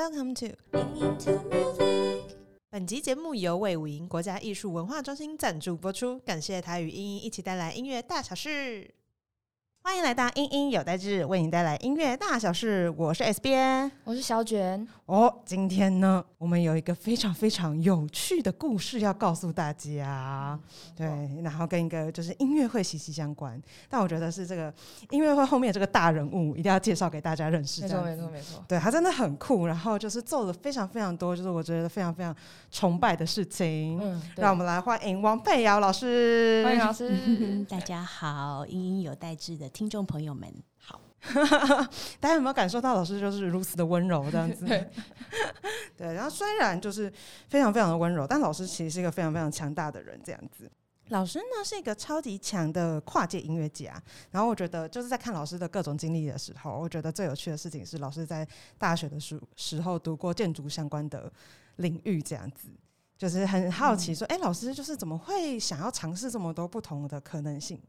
Welcome to 本集节目由魏武营国家艺术文化中心赞助播出，感谢他与英英一起带来音乐大小事。欢迎来到英英有代志，为你带来音乐大小事。我是 S 边，我是小卷。哦，今天呢，我们有一个非常非常有趣的故事要告诉大家。对，然后跟一个就是音乐会息息相关。但我觉得是这个音乐会后面这个大人物一定要介绍给大家认识。没错，没错，没错。对他真的很酷，然后就是做了非常非常多，就是我觉得非常非常崇拜的事情。嗯，让我们来欢迎王佩瑶老师。欢迎老师，大家好，英英有代志的。听众朋友们好，大家有没有感受到老师就是如此的温柔这样子？对，然后虽然就是非常非常的温柔，但老师其实是一个非常非常强大的人这样子。老师呢是一个超级强的跨界音乐家，然后我觉得就是在看老师的各种经历的时候，我觉得最有趣的事情是老师在大学的时时候读过建筑相关的领域这样子，就是很好奇说，哎，老师就是怎么会想要尝试这么多不同的可能性？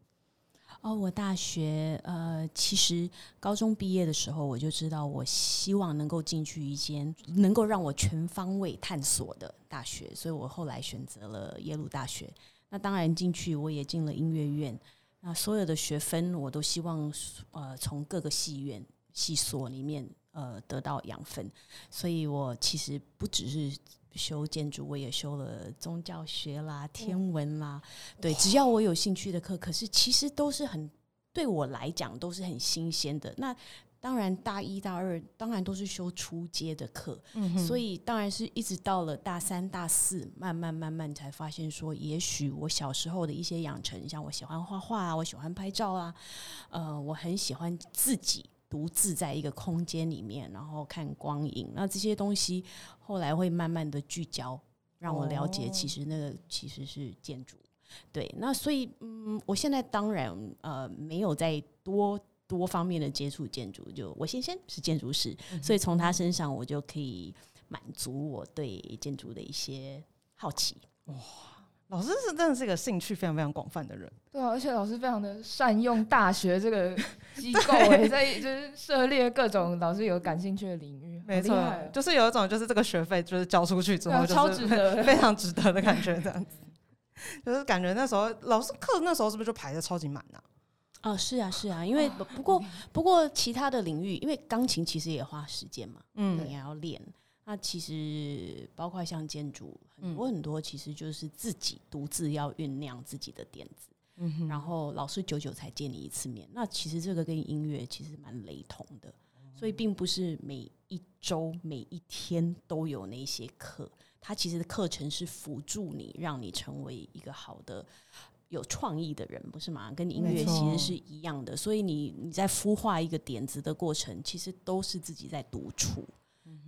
哦，我大学呃，其实高中毕业的时候，我就知道我希望能够进去一间能够让我全方位探索的大学，所以我后来选择了耶鲁大学。那当然进去，我也进了音乐院。那所有的学分，我都希望呃从各个戏院、戏所里面呃得到养分。所以我其实不只是。修建筑，我也修了宗教学啦、天文啦，对，只要我有兴趣的课，可是其实都是很对我来讲都是很新鲜的。那当然，大一、大二当然都是修初阶的课，所以当然是一直到了大三、大四，慢慢慢慢才发现说，也许我小时候的一些养成，像我喜欢画画啊，我喜欢拍照啊，呃，我很喜欢自己。独自在一个空间里面，然后看光影，那这些东西后来会慢慢的聚焦，让我了解，其实那个其实是建筑。对，那所以，嗯，我现在当然呃没有在多多方面的接触建筑，就我先生是建筑师，所以从他身上我就可以满足我对建筑的一些好奇。哇。老师是真的是一个兴趣非常非常广泛的人，对啊，而且老师非常的善用大学这个 机构，哎，在就是涉猎各种老师有感兴趣的领域，没错，就是有一种就是这个学费就是交出去之后，超值得，非常值得的感觉，这样子，就是感觉那时候老师课那时候是不是就排的超级满呢？哦，是啊，是啊，因为不过不过其他的领域，因为钢琴其实也花时间嘛，嗯，你也要练。那其实包括像建筑，很多很多，其实就是自己独自要酝酿自己的点子，然后老师久久才见你一次面。那其实这个跟音乐其实蛮雷同的，所以并不是每一周每一天都有那些课，它其实的课程是辅助你，让你成为一个好的有创意的人，不是吗？跟音乐其实是一样的，所以你你在孵化一个点子的过程，其实都是自己在独处。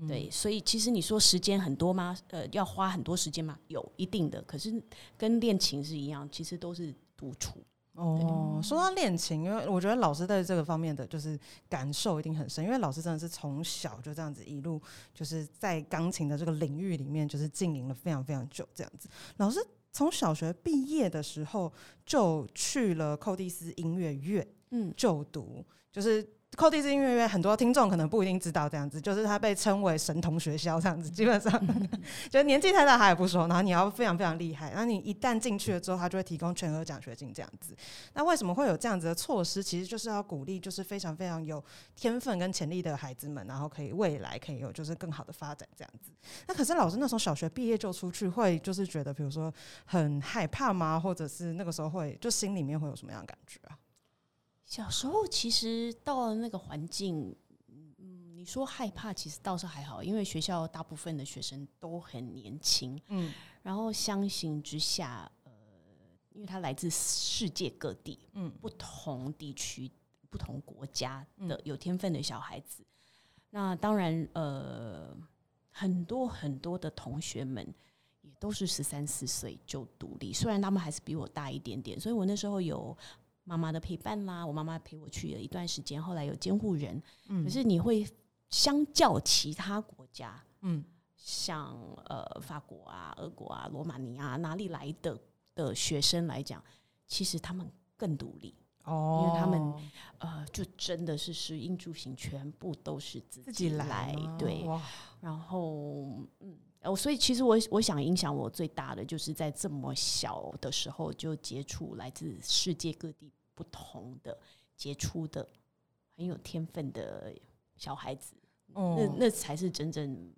对，所以其实你说时间很多吗？呃，要花很多时间吗？有一定的，可是跟练琴是一样，其实都是独处。哦，说到练琴，因为我觉得老师在这个方面的就是感受一定很深，因为老师真的是从小就这样子一路就是在钢琴的这个领域里面就是经营了非常非常久这样子。老师从小学毕业的时候就去了寇蒂斯音乐院，嗯，就读就是。寇蒂斯音乐院很多听众可能不一定知道，这样子就是它被称为神童学校，这样子基本上 就年纪太大他也不说，然后你要非常非常厉害，然后你一旦进去了之后，他就会提供全额奖学金这样子。那为什么会有这样子的措施？其实就是要鼓励就是非常非常有天分跟潜力的孩子们，然后可以未来可以有就是更好的发展这样子。那可是老师那时候小学毕业就出去，会就是觉得比如说很害怕吗？或者是那个时候会就心里面会有什么样的感觉啊？小时候其实到了那个环境，嗯，你说害怕，其实倒是还好，因为学校大部分的学生都很年轻，嗯，然后相形之下，呃，因为他来自世界各地，嗯，不同地区、不同国家的。有天分的小孩子，那当然，呃，很多很多的同学们也都是十三四岁就独立，虽然他们还是比我大一点点，所以我那时候有。妈妈的陪伴啦，我妈妈陪我去了一段时间，后来有监护人。嗯，可是你会相较其他国家，嗯，像呃法国啊、俄国啊、罗马尼亚哪里来的的学生来讲，其实他们更独立。哦，因为他们呃，就真的是食衣住行全部都是自自己来，对，然后嗯。哦，所以其实我我想影响我最大的，就是在这么小的时候就接触来自世界各地不同的杰出的很有天分的小孩子，哦。那那才是真正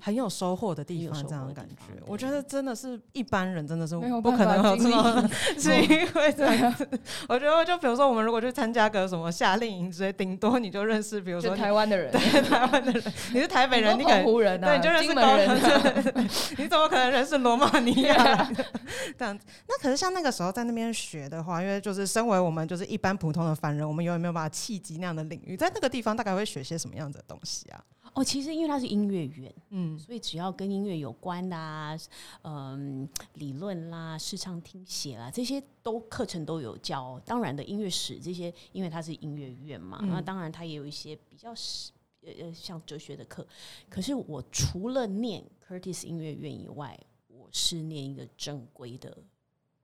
很有收获的地方，这样的感觉，我觉得真的是一般人真的是不可能有这么 经是因为这样子。我觉得就比如说我们如果去参加个什么夏令营之类，顶多你就认识，比如说台湾的人，对 台湾的人，你是台北人，你可能湖人啊，对，你就认识金高门人你怎么可能认识罗马尼亚？这样子？那可是像那个时候在那边学的话，因为就是身为我们就是一般普通的凡人，我们永远没有办法契机那样的领域？在那个地方大概会学些什么样子的东西啊？哦，其实因为它是音乐院，嗯，所以只要跟音乐有关的啊，嗯，理论啦、视唱听写啦，这些都课程都有教。当然的，音乐史这些，因为它是音乐院嘛，嗯那当然它也有一些比较是呃呃像哲学的课。可是我除了念 Curtis 音乐院以外，我是念一个正规的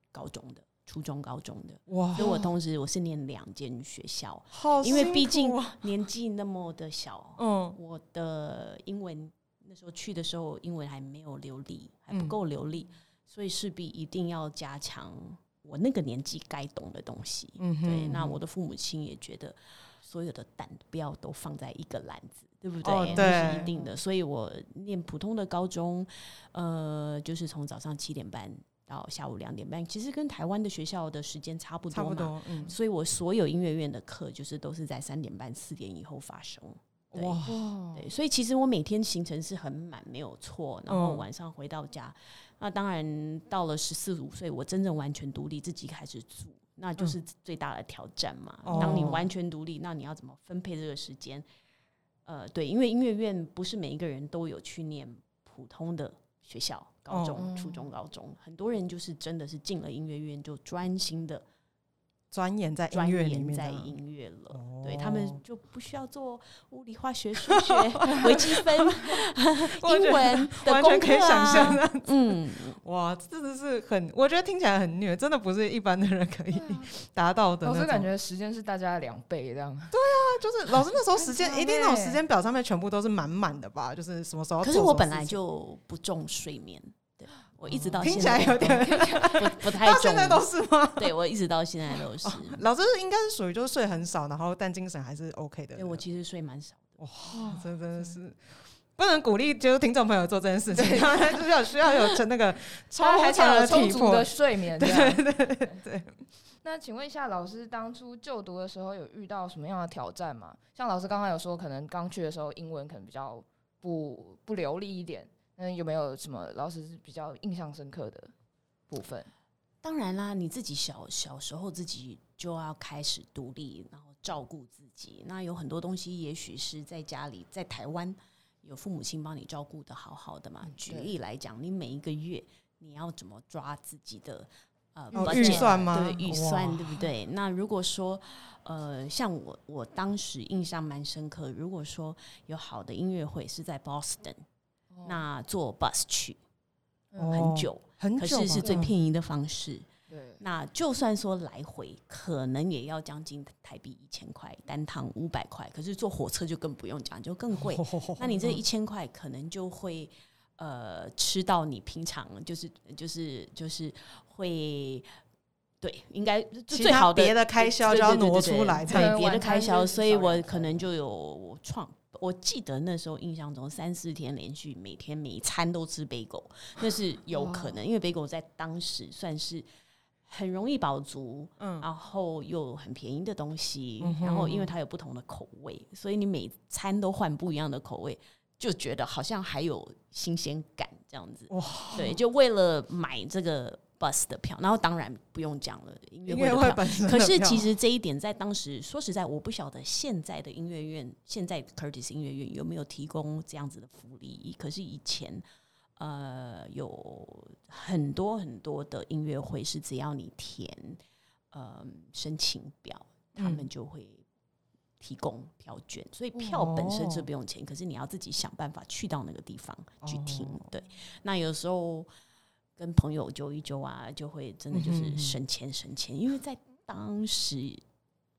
高中的。初中、高中的，哇。所以我同时我是念两间学校，好因为毕竟啊年纪那么的小，嗯。我的英文那时候去的时候，英文还没有流利，还嗯不够流利，所以势必一定要加强我那个年纪该懂的东西。嗯哼对，那我的父母亲也觉得所有的蛋不要都放在一个篮子，对不对？哦那对。是一定的。所以我念普通的高中，呃，就是从早上七点半到下午两点半，其实跟台湾的学校的时间差不多嘛。差不多，嗯，所以我所有音乐院的课就是都是在三点半、四点以后发生。对哇，对，所以其实我每天行程是很满，没有错。然后嗯晚上回到家，那当然到了十四五岁，我真正完全独立，自己开始住，那就是最大的挑战嘛。当你完全独立，那你要怎么分配这个时间？呃，对，因为音乐院不是每一个人都有去念普通的学校，高中、哦。初中、高中，很多人就是真的是进了音乐院就专心的钻研在音乐里面在音乐了。哦。对他们就不需要做物理、化学、数学、微积分、英文的完全可以功课想象啊。嗯，哇，真的是很，我觉得听起来很虐，真的不是一般的人可以达到的那种。老师感觉时间是大家的两倍这样，就是老师那时候时间 一定那种欸时间表上面全部都是满满的吧？就是什么时候？可是我本来就不重睡眠，对我一直到听现在起来有点，不不太重到现，在都是吗？对我一直到现在都是。老师应该是属于就是睡很少，然后但精神还是 OK 的我其实睡蛮少的。哇，这真的是不能鼓励就是听众朋友做这件事情，他们就是要需要有成那个超他还强的体魄充足的。睡眠，对对对对。那请问一下，老师当初就读的时候有遇到什么样的挑战吗？像老师刚刚有说，可能刚去的时候英文可能比较不不流利一点，那有没有什么老师是比较印象深刻的部分？当然啦，你自己小小时候自己就要开始独立，然后照顾自己。那有很多东西，也许是在家里，在台湾有父母亲帮你照顾的好好的嘛。举例来讲，你每一个月你要怎么抓自己的呃预算吗对预算对不对？那如果说呃，像我我当时印象蛮深刻，如果说有好的音乐会是在 Boston，、那坐 bus 去嗯很久，可很久吧，是是最嗯便宜的方式。对，那就算说来回，可能也要将近台币一千块，单趟五百块。可是坐火车就更不用讲，就更贵。那你这一千块可能就会呃吃到你平常就是就是就是会。对，应该其他最好的别的开销就要挪出来这对别的开销，所以我可能就有创。我记得那时候印象中三四天连续每天每一餐都吃贝狗，那是有可能，因为贝狗在当时算是很容易饱足，嗯然后又很便宜的东西，嗯然后因为它有不同的口味，所以你每餐都换不一样的口味，就觉得好像还有新鲜感这样子。哇，对，就为了买这个 bus 的票，然后当然不用讲了，音乐会会的票。可是其实这一点在当时，说实在，我不晓得现在的音乐院，现在 Curtis 音乐院有没有提供这样子的福利。可是以前，呃，有很多很多的音乐会是只要你填呃申请表，他们嗯就会提供票券，所以票本身是哦不用钱，可是你要自己想办法去到那个地方去听。哦对，那有时候跟朋友揪一揪啊，就会真的就是省钱省钱，因为在当时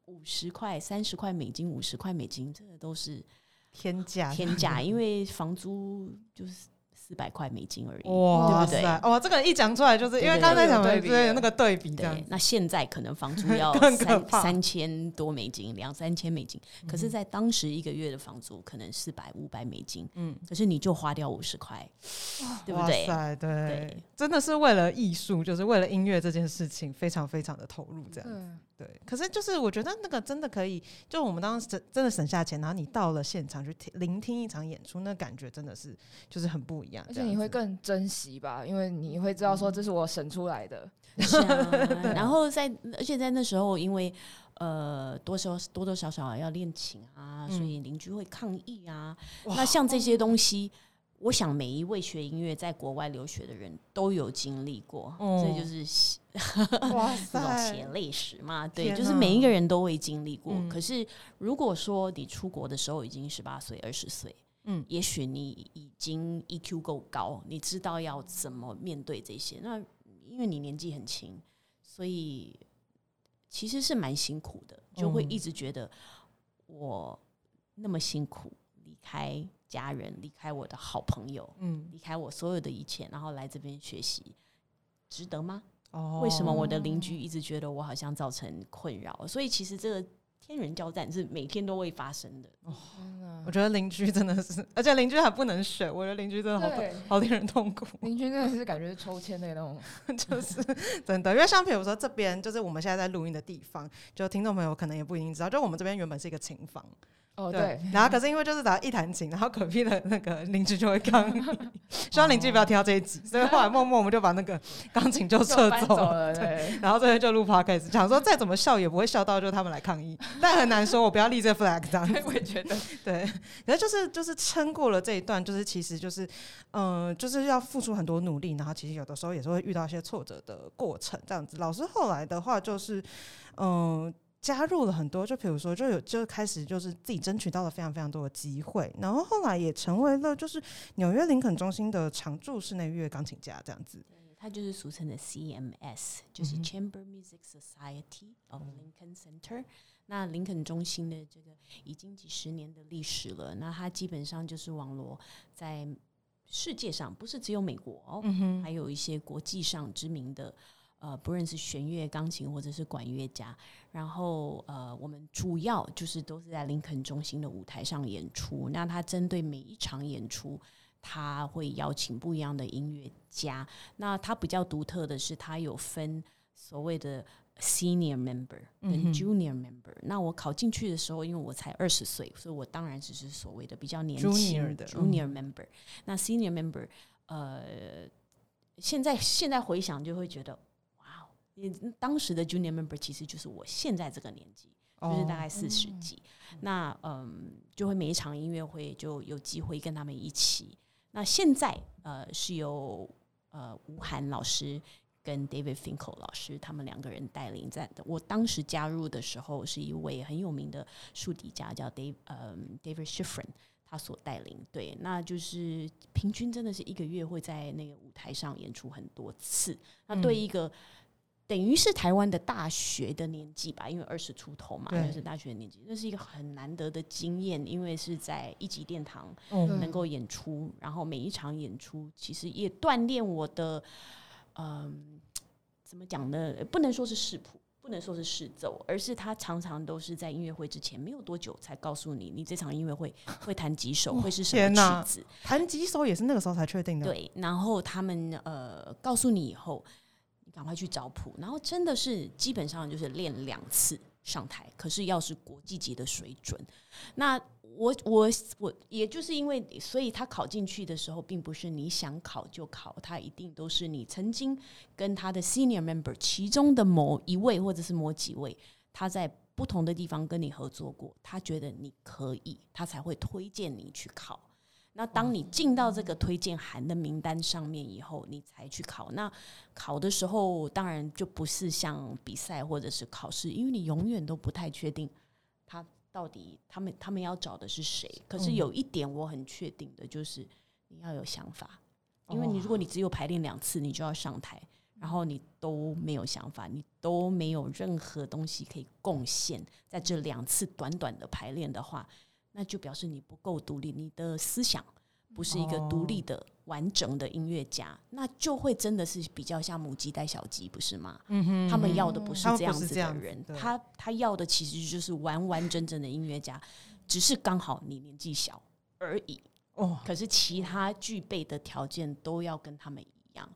五十块、三十块美金、五十块美金，真的都是天价，天价，因为房租就是四百块美金而已，哇对不对？塞！哦，这个一讲出来，就是因为刚才讲的对有对比对那个对比这样对，，那现在可能房租 要三三千多美金，两三千美金。可是，在当时一个月的房租可能四百五百美金，嗯，可是你就花掉五十块，对不对？对对，真的是为了艺术，就是为了音乐这件事情，非常非常的投入这样。对，可是就是我觉得那个真的可以，就我们当时真真的省下钱，然后你到了现场去听聆听一场演出，那感觉真的是就是很不一样。而且你会更珍惜吧，因为你会知道说这是我省出来的。是啊，然后在而且在那时候，因为呃多少多多少少要练琴啊，嗯所以邻居会抗议啊。那像这些东西，我想每一位学音乐在国外留学的人都有经历过，哦这就是血哇 这种血塞，泪史嘛。对，就是每一个人都会经历过。嗯可是如果说你出国的时候已经十八岁、二十岁，嗯也许你已经 EQ 够高，你知道要怎么面对这些。那因为你年纪很轻，所以其实是蛮辛苦的，就会嗯一直觉得我那么辛苦，离开家人，离开我的好朋友，嗯，离开我所有的一切，然后来这边学习，值得吗？哦为什么我的邻居一直觉得我好像造成困扰？所以其实这个天人交战是每天都会发生的。哦我觉得邻居真的是，而且邻居还不能选，我觉得邻居真的好对，好令人痛苦。邻居真的是感觉是抽签的那种。就是真的，因为像比如说这边就是我们现在在录音的地方，就听众朋友可能也不一定知道，就我们这边原本是一个琴房，哦，对，然后可是因为就是只要一弹琴，然后隔壁的那个邻居就会抗议，希望邻居不要听到这一集，所以后来默默我们就把那个钢琴就撤走走了，对。然后这边就录 podcast，想说再怎么笑也不会笑到就他们来抗议，但很难说，我不要立这 flag 这样子。我也觉得，对，然后就是就是撑过了这一段，就是其实就是，嗯、就是要付出很多努力，然后其实有的时候也是会遇到一些挫折的过程，这样子。老师后来的话就是，嗯、加入了很多，就比如说就有就开始就是自己争取到了非常非常多的机会，然后后来也成为了就是纽约林肯中心的常驻室内乐钢琴家这样子。它就是俗称的 CMS，就是 Chamber Music Society of Lincoln Center。那林肯中心的这个已经几十年的历史了，那它基本上就是网罗在世界上，不是只有美国哦，嗯，还有一些国际上知名的，呃，不论是弦乐、钢琴或者是管乐家。然后呃，我们主要就是都是在林肯中心的舞台上演出。那他针对每一场演出，他会邀请不一样的音乐家。那他比较独特的是，他有分所谓的 senior member 跟 junior member。那我考进去的时候，因为我才二十岁，所以我当然只是所谓的比较年轻的嗯 junior member。那 senior member，呃，现在现在回想就会觉得，你当时的 junior member 其实就是我现在这个年纪，就是大概四十几。那嗯，就会每一场音乐会就有机会跟他们一起。那现在呃是由呃吴涵老师跟 David Finkel 老师他们两个人带领在的。我当时加入的时候是一位很有名的竖笛家叫 Dave 呃 David Schifrin。他所带领，对，那就是平均真的是一个月会在那个舞台上演出很多次。那对一个、等于是台湾的大学的年纪吧，因为二十出头嘛，就是大学的年纪，那是一个很难得的经验，因为是在一级殿堂能够演出，然后每一场演出其实也锻炼我的，嗯、怎么讲呢？不能说是视谱，不能说是视奏，而是他常常都是在音乐会之前没有多久才告诉你，你这场音乐会 会弹几首，会是什么曲子。弹几首也是那个时候才确定的。，对，然后他们呃告诉你以后，你赶快去找谱，然后真的是基本上就是练两次上台，可是要是国际级的水准，那我我我也就是因为，所以他考进去的时候，并不是你想考就考，他一定都是你曾经跟他的 senior member 其中的某一位或者是某几位，他在不同的地方跟你合作过，他觉得你可以，他才会推荐你去考。那当你进到这个推荐函的名单上面以后，你才去考。那考的时候，当然就不是像比赛或者是考试，因为你永远都不太确定他到底他们他们要找的是谁。可是嗯有一点我很确定的就是，你要有想法，因为你如果你只有排练两次，你就要上台，然后你都没有想法，你都没有任何东西可以贡献，在这两次短短的排练的话，那就表示你不够独立，你的思想不是一个独立的、完整的音乐家，那就会真的是比较像母鸡带小鸡，不是吗？嗯哼他们要的不是这样子的人，他他要的其实就是完完整整的音乐家，只是刚好你年纪小而已。哦，可是其他具备的条件都要跟他们一样。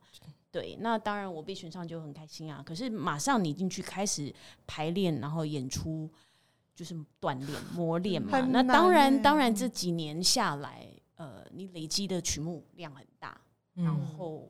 对，那当然我被选上就很开心啊。可是马上你进去开始排练，然后演出，就是锻炼 磨练嘛。那当然，欸当然这几年下来，呃，你累积的曲目量很大，然嗯后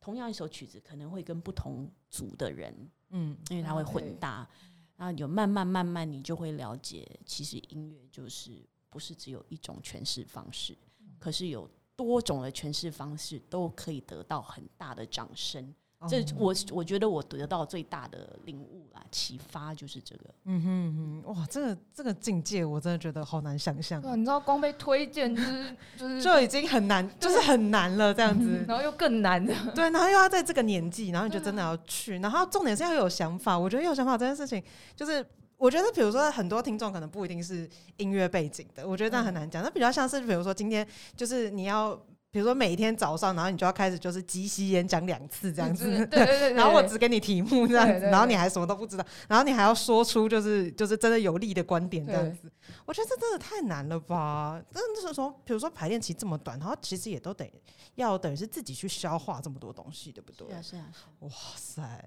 同样一首曲子可能会跟不同组的人，嗯因为它会混搭，然后有慢慢慢慢你就会了解，其实音乐就是不是只有一种诠释方式，可是有多种的诠释方式都可以得到很大的掌声。这哦我我觉得我得到最大的领悟啦，启发就是这个。嗯哼哇，这个这个境界我真的觉得好难想象对，啊，你知道光被推荐就是就是，就已经很难，就是很难了这样子。然后又更难的，对，然后又要在这个年纪，然后你就真的要去，然后重点是要有想法。我觉得有想法这件事情，就是我觉得，比如说很多听众可能不一定是音乐背景的，我觉得这样很难讲。那比较像是，比如说今天就是你要，比如说每一天早上，然后你就要开始就是即席演讲两次这样子，对对对对，然后我只给你题目这样子，然后你还什么都不知道，然后你还要说出就是就是真的有利的观点这样子，我觉得这真的太难了吧？那那时候，比如说排练期这么短，然后其实也都得要等于是自己去消化这么多东西，对不对？是啊，是啊，哇塞！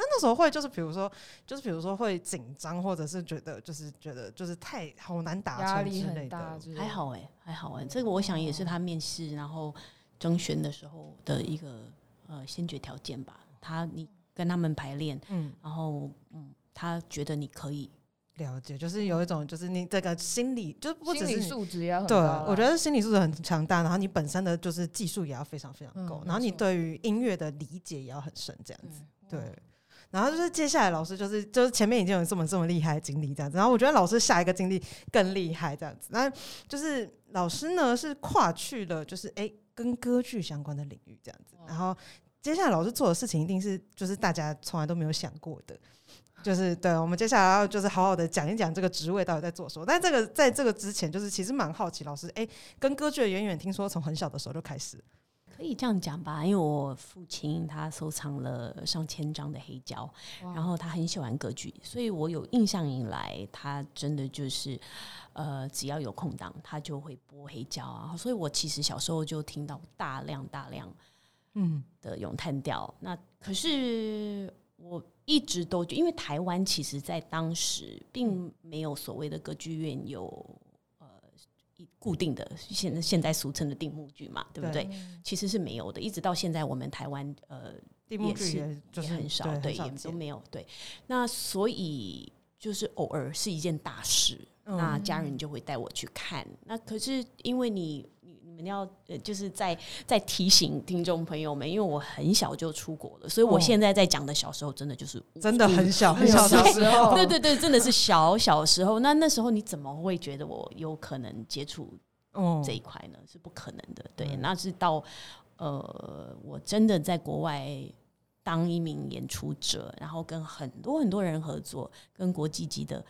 那那时候会就是比如说就是比如说会紧张，或者是觉得就是觉得就是太好难达压力成之类的。还好哎、还好哎、这个我想也是他面试然后征选的时候的一个呃先决条件吧。他你跟他们排练，嗯，然后嗯，他觉得你可以，了解，就是有一种就是你这个心理，就不只心理是素质也要很对我觉得心理素质很强大，然后你本身的就是技术也要非常非常够，嗯然后你对于音乐的理解也要很深，这样子。对对，然后就是接下来老师就是就是前面已经有这么这么厉害的经历这样子，然后我觉得老师下一个经历更厉害这样子，那就是老师呢是跨去了就是哎、诶跟歌剧相关的领域这样子，然后接下来老师做的事情一定是就是大家从来都没有想过的。就是对，我们接下来要就是好好的讲一讲这个职位到底在做什么。但这个在这个之前，就是其实蛮好奇，老师哎、跟歌剧的远远，听说从很小的时候就开始。可以这样讲吧，因为我父亲他收藏了上千张的黑胶，然后他很喜欢歌剧，所以我有印象以来，他真的就是呃，只要有空档，他就会播黑胶啊。所以我其实小时候就听到大量大量嗯的咏叹调。那可是我一直都觉因为台湾其实在当时并没有所谓的歌剧院有呃一固定的现在现在俗称的定目剧嘛，对不对？嗯其实是没有的，一直到现在我们台湾呃地幕也是剧也就是也很少，对，对，也都没有对。那所以就是偶尔是一件大事，嗯那家人就会带我去看。那可是因为你们要呃，就是在在提醒听众朋友们，因为我很小就出国了，所以我哦现在在讲的小时候真的就是无真的很小很很小 的时候，对对对，真的是小小时候。那那时候你怎么会觉得我有可能接触哦这一块呢？是不可能的。对，嗯那是到呃，我真的在国外当一名演出者，然后跟很多很多人合作，跟国际级的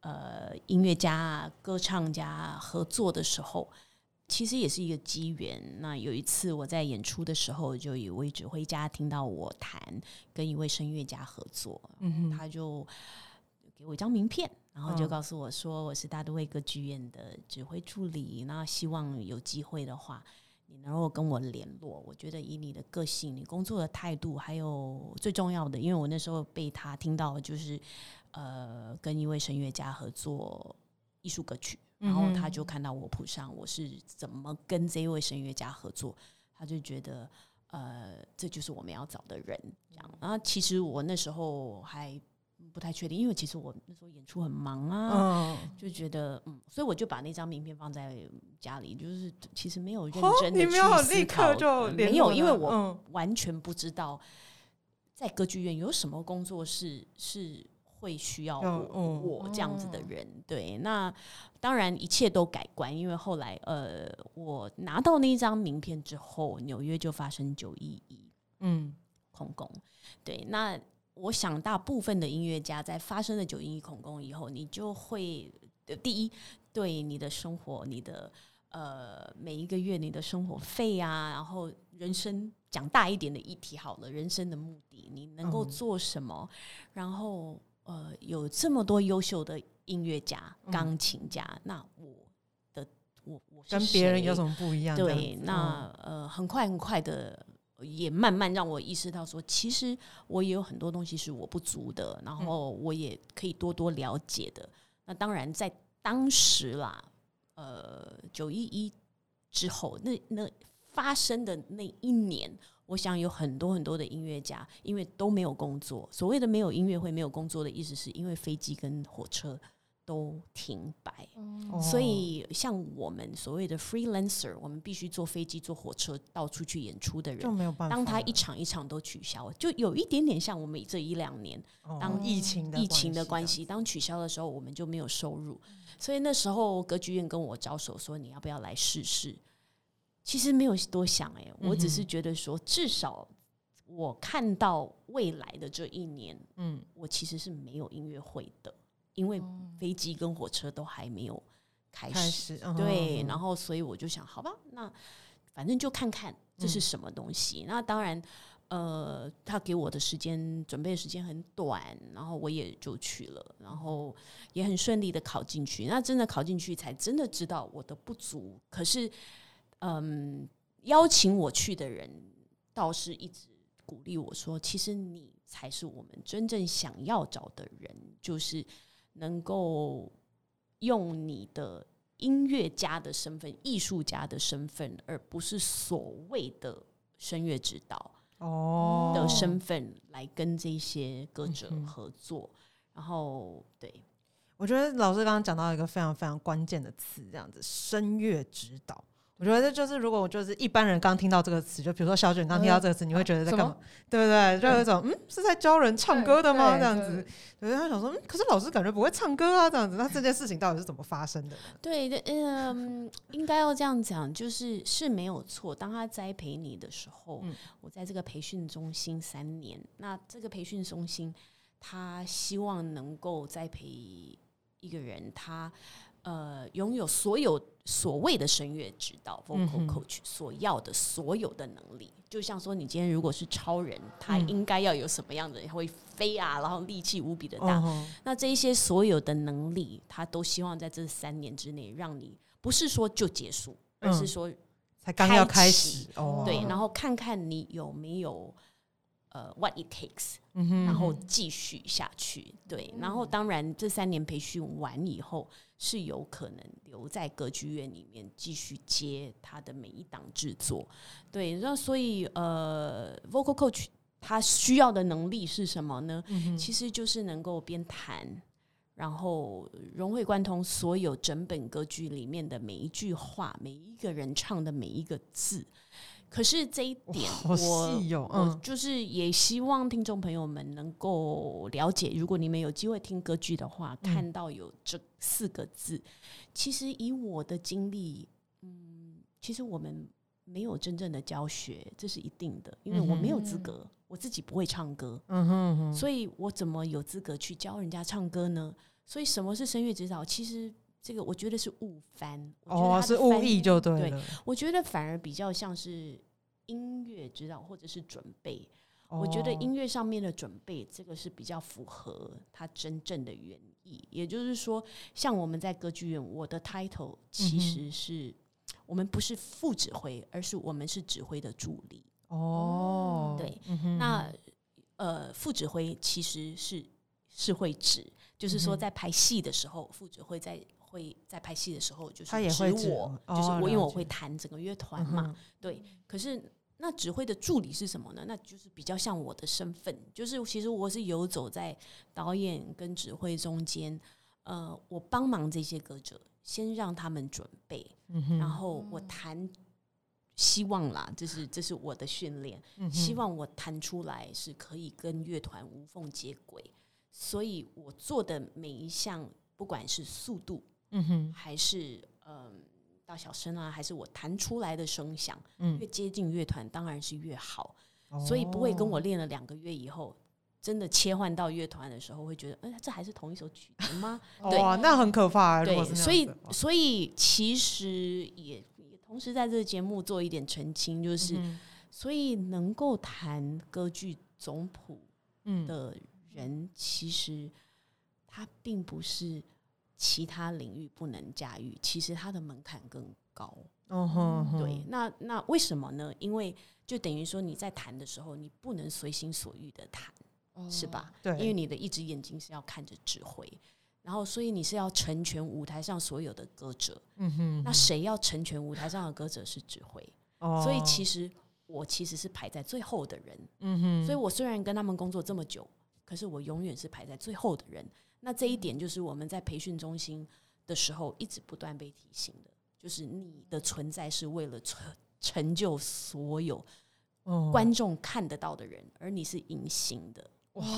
呃音乐家啊、歌唱家啊合作的时候。其实也是一个机缘。那有一次我在演出的时候，就有一位指挥家听到我弹跟一位声乐家合作，嗯他就给我一张名片，然后就嗯告诉我说我是大都会歌剧院的指挥助理，那希望有机会的话，你能够跟我联络。我觉得以你的个性、你工作的态度，还有最重要的，因为我那时候被他听到就是呃跟一位声乐家合作艺术歌曲，然后他就看到我谱上我是怎么跟这位声乐家合作，他就觉得。呃，这就是我们要找的人，这样。然后其实我那时候还不太确定，因为其实我那时候演出很忙啊，嗯，就觉得嗯，所以我就把那张名片放在家里，就是其实没有认哦真的你没有立刻去思考，就没有，因为我嗯完全不知道在歌剧院有什么工作是是会需要要我,、嗯我这样子的哦人。对，那当然一切都改观，因为后来呃，我拿到那一张名片之后，纽约就发生九一一。嗯，恐攻。对，那我想大部分的音乐家在发生了九一一恐攻以后，你就会第一对你的生活，你的呃每一个月你的生活费啊，然后人生讲大一点的议题好了，人生的目的，你能够嗯做什么？然后呃，有这么多优秀的音乐家、嗯钢琴家，那我的我我跟别人有什么不一样？对，子那呃，很快很快的，也慢慢让我意识到说，其实我也有很多东西是我不足的，然后我也可以多多了解的。那当然，在当时啦，呃，九一一之后，那那发生的那一年，我想有很多很多的音乐家，因为都没有工作。所谓的没有音乐会、没有工作的意思，是因为飞机跟火车都停摆。嗯所以，像我们所谓的 freelancer，我们必须坐飞机、坐火车到处去演出的就人，没有办法。当他一场一场都取消，就有一点点像我们这一两年哦当疫情的疫情的关系，当取消的时候，我们就没有收入。所以那时候歌剧院跟我招手说：“你要不要来试试？”其实没有多想、哎，我只是觉得说，至少我看到未来的这一年，嗯，我其实是没有音乐会的，因为飞机跟火车都还没有开开始。对，哼然后所以我就想，好吧，那反正就看看这嗯是什么东西。那当然，呃，他给我的时间准备的时间很短，然后我也就去了，然后也很顺利的考进去。那真的考进去，才真的知道我的不足。可是，嗯，邀请我去的人倒是一直鼓励我说，其实你才是我们真正想要找的人，就是能够用你的音乐家的身份、艺术家的身份，而不是所谓的声乐指导哦的身份来跟这些歌者合作。然后，对，我觉得老师刚刚讲到一个非常非常关键的词，这样子声乐指导。我觉得这就是，如果我就是一般人刚听到这个词，就比如说小卷刚听到这个词，你会觉得在干嘛？对不对？就有一种嗯，是在教人唱歌的吗？对这样子，对，他想说，嗯，可是老师感觉不会唱歌啊，这样子。那这件事情到底是怎么发生的呢？对的，嗯，应该要这样讲，就是是没有错。当他栽培你的时候，嗯我在这个培训中心三年，那这个培训中心，他希望能够栽培一个人，他呃拥有所有所谓的声乐指导嗯 （vocal coach） 所要的所有的能力。就像说，你今天如果是超人，他嗯应该要有什么样的？会飞啊，然后力气无比的大。那这一些所有的能力，他都希望在这三年之内，让你不是说就结束，而是嗯说才刚要开开始对，然后看看你有没有呃 what it takes，嗯然后继续下去。对，然后当然这三年培训完以后，是有可能留在歌剧院里面继续接他的每一档制作。对，那所以呃，vocal coach 他需要的能力是什么呢？嗯其实就是能够边弹，然后融会贯通所有整本歌剧里面的每一句话，每一个人唱的每一个字。可是这一点好我，我嗯就是也希望听众朋友们能够了解，如果你们有机会听歌剧的话，嗯看到有这四个字，其实以我的经历，嗯，其实我们没有真正的教学，这是一定的，因为我没有资格，我自己不会唱歌，嗯哼嗯哼，所以我怎么有资格去教人家唱歌呢？所以什么是声乐指导？其实这个我觉得是误翻，哦是误译就对对了。我觉得反而比较像是音乐指导或者是准备。我觉得哦音乐上面的准备，这个是比较符合它真正的原意。也就是说，像我们在歌剧院，我的 title 其实是、我们不是副指挥，而是我们是指挥的助理。哦，对，嗯那呃，副指挥其实是是会指，就是说在拍戏的时候，副指挥在会在拍戏的时候，就是他也会指指我，哦就是我，因为我会弹整个乐团嗯嘛。哼对，可是那指挥的助理是什么呢？那就是比较像我的身份，就是其实我是游走在导演跟指挥中间，呃，我帮忙这些歌者，先让他们准备，嗯然后我弹。希望啦，这是这是我的训练，嗯希望我弹出来是可以跟乐团无缝接轨，所以我做的每一项，不管是速度嗯哼。还是嗯大小声啊，还是我弹出来的声响，嗯。越接近乐团当然是越好。所以不会跟我哦练了两个月以后，真的切换到乐团的时候，会觉得，哎、这还是同一首曲子吗？对。哇，那很可怕、对，所以所以其实也也同时在这个节目做一点澄清，就是、嗯所以能够弹歌剧总谱嗯。的人，其实他并不是其他领域不能驾驭，其实他的门槛更高。嗯哼哼对，那那为什么呢？因为就等于说你在谈的时候，你不能随心所欲的弹，是吧？对，因为你的一只眼睛是要看着指挥，然后所以你是要成全舞台上所有的歌者。嗯哼那谁要成全舞台上的歌者是指挥，哦所以其实我其实是排在最后的人。嗯哼，所以我虽然跟他们工作这么久，可是我永远是排在最后的人。那这一点就是我们在培训中心的时候一直不断被提醒的，就是你的存在是为了成成就所有哦观众看得到的人，而你是隐形的。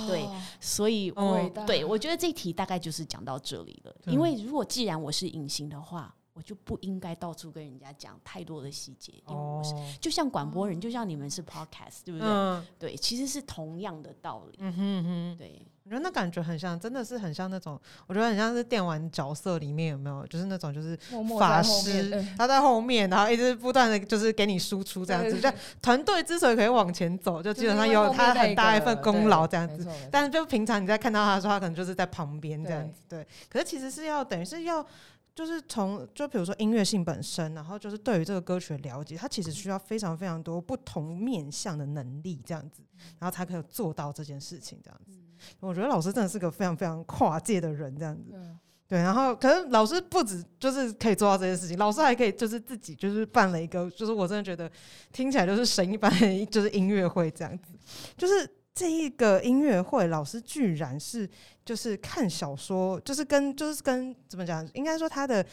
对所以哦对，我觉得这题大概就是讲到这里了。因为如果既然我是隐形的话，我就不应该到处跟人家讲太多的细节，因为我是、哦，就像广播人，就像你们是 podcast，对不对？嗯。对，其实是同样的道理。嗯哼哼，对，我觉得那感觉很像，真的是很像那种，我觉得很像是电玩角色里面有没有，就是那种就是默默法师嗯他在后面，然后一直不断的就是给你输出这样子，就团队之所以可以往前走，就基本上有他很大一份功劳这样子。但是就平常你在看到他的时候，他可能就是在旁边这样对。子，对。可是其实是要等于是要，就是从就比如说音乐性本身，然后就是对于这个歌曲的了解，它其实需要非常非常多不同面向的能力这样子，然后才可以做到这件事情这样子。我觉得老师真的是个非常非常跨界的人这样子。嗯对，然后可是老师不止就是可以做到这件事情，老师还可以就是自己就是办了一个，就是我真的觉得听起来就是神一般，就是音乐会这样子。就是这一个音乐会，老师居然是就是看小说，就是跟就是跟怎么讲，应该说他的。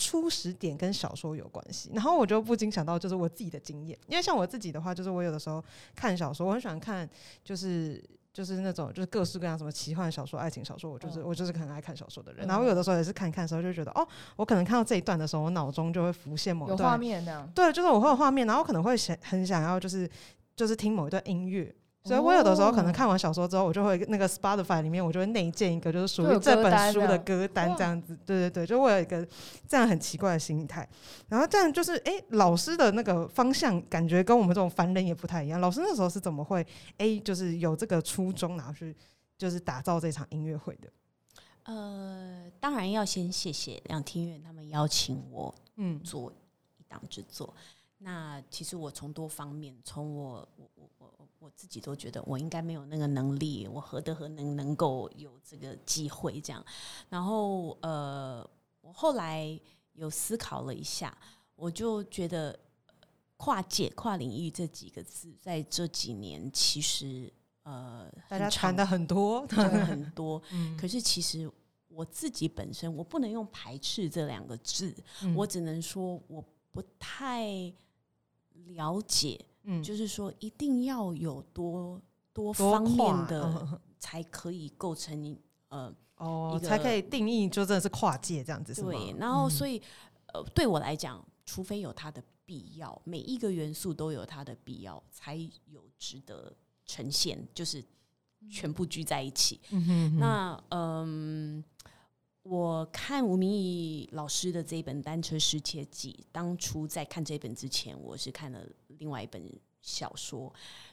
初始点跟小说有关系，然后我就不禁想到就是我自己的经验，因为像我自己的话，就是我有的时候看小说，我很喜欢看，就是就是那种就是各式各样什么奇幻小说、爱情小说，我就是、嗯我就是很爱看小说的人。嗯然后有的时候也是看看的时候就觉得，哦，我可能看到这一段的时候，我脑中就会浮现某一有段画面对，就是我会有画面，然后可能会想很想要就是就是听某一段音乐。所以我有的时候可能哦看完小说之后，我就会那个 Spotify 里面，我就会内建一个就是属于这本书的的歌单这样子。对对对，就我有一个这样很奇怪的心态。然后这样就是，哎、老师的那个方向感觉跟我们这种凡人也不太一样。老师那时候是怎么会哎、就是有这个初衷，然后去就是打造这场音乐会的？呃，当然要先谢谢两厅院他们邀请我嗯做一档制作。那其实我从多方面，从我我我我我自己都觉得我应该没有那个能力，我何德何能能够有这个机会这样。然后呃，我后来有思考了一下，我就觉得呃跨界、跨领域这几个字，在这几年其实呃，大家很常谈的很多，讲的很多，嗯。可是其实我自己本身，我不能用排斥这两个字，嗯。我只能说我不太了解，嗯就是说一定要有多多多方面的嗯才可以构成你呃哦，才可以定义就真的是跨界这样子？对，然后嗯所以呃对我来讲，除非有它的必要，每一个元素都有它的必要，才有值得呈现，就是全部聚在一起。嗯哼哼那嗯，我看吴明义老师的这一本《单车失窃记》，当初在看这本之前，我是看了另外一本小说。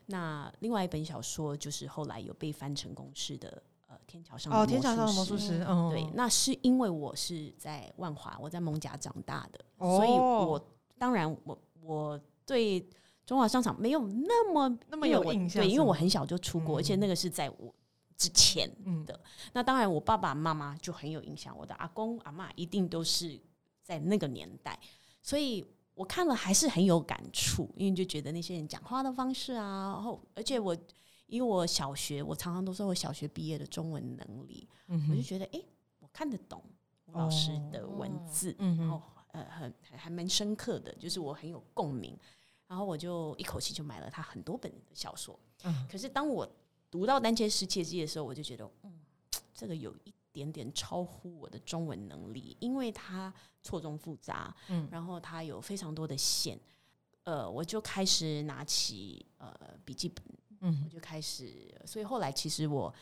那另外一本小说就是后来有被翻成公式的呃《天桥上的哦，天桥上的魔术师，嗯，对，那是因为我是在万华，我在蒙甲长大的，哦所以我当然我我对中华商场没有那么那么有印象对因为我很小就出国，而且嗯。那个是在我之前嗯。的。那当然，我爸爸妈妈就很有影响，我的阿公阿妈一定都是在那个年代，所以我看了还是很有感触，因为就觉得那些人讲话的方式啊，然后而且我因为我小学，我常常都说我小学毕业的中文能力，嗯我就觉得哎、诶我看得懂吴老师的文字，嗯然后呃很还还蛮深刻的，就是我很有共鸣，然后我就一口气就买了他很多本的小说。嗯可是当我读到《单切失窃记》的时候，我就觉得，嗯，这个有一点点超乎我的中文能力，因为它错综复杂，嗯然后它有非常多的线，呃，我就开始拿起呃笔记本，嗯我就开始，所以后来其实我。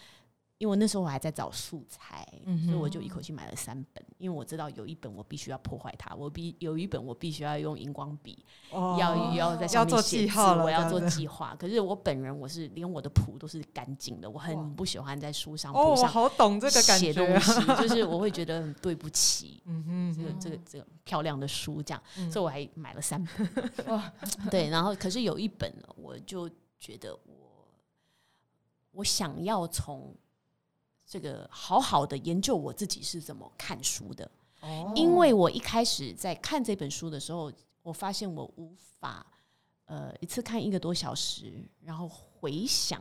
因为那时候我还在找素材，嗯所以我就一口气买了三本。因为我知道有一本我必须要破坏它，我必有一本我必须要用荧光笔，哦要要在上面写字，我要做计划。可是我本人我是连我的谱都是干净的，我很不喜欢在书上哦，我谱上好懂这个感写觉东，西，就是我会觉得很对不起嗯哼这个这个这个漂亮的书，这样，嗯所以我还买了三本。哇，对，然后可是有一本呢，我就觉得我我想要从这个好好的研究我自己是怎么看书的，哦因为我一开始在看这本书的时候，我发现我无法呃一次看一个多小时，然后回想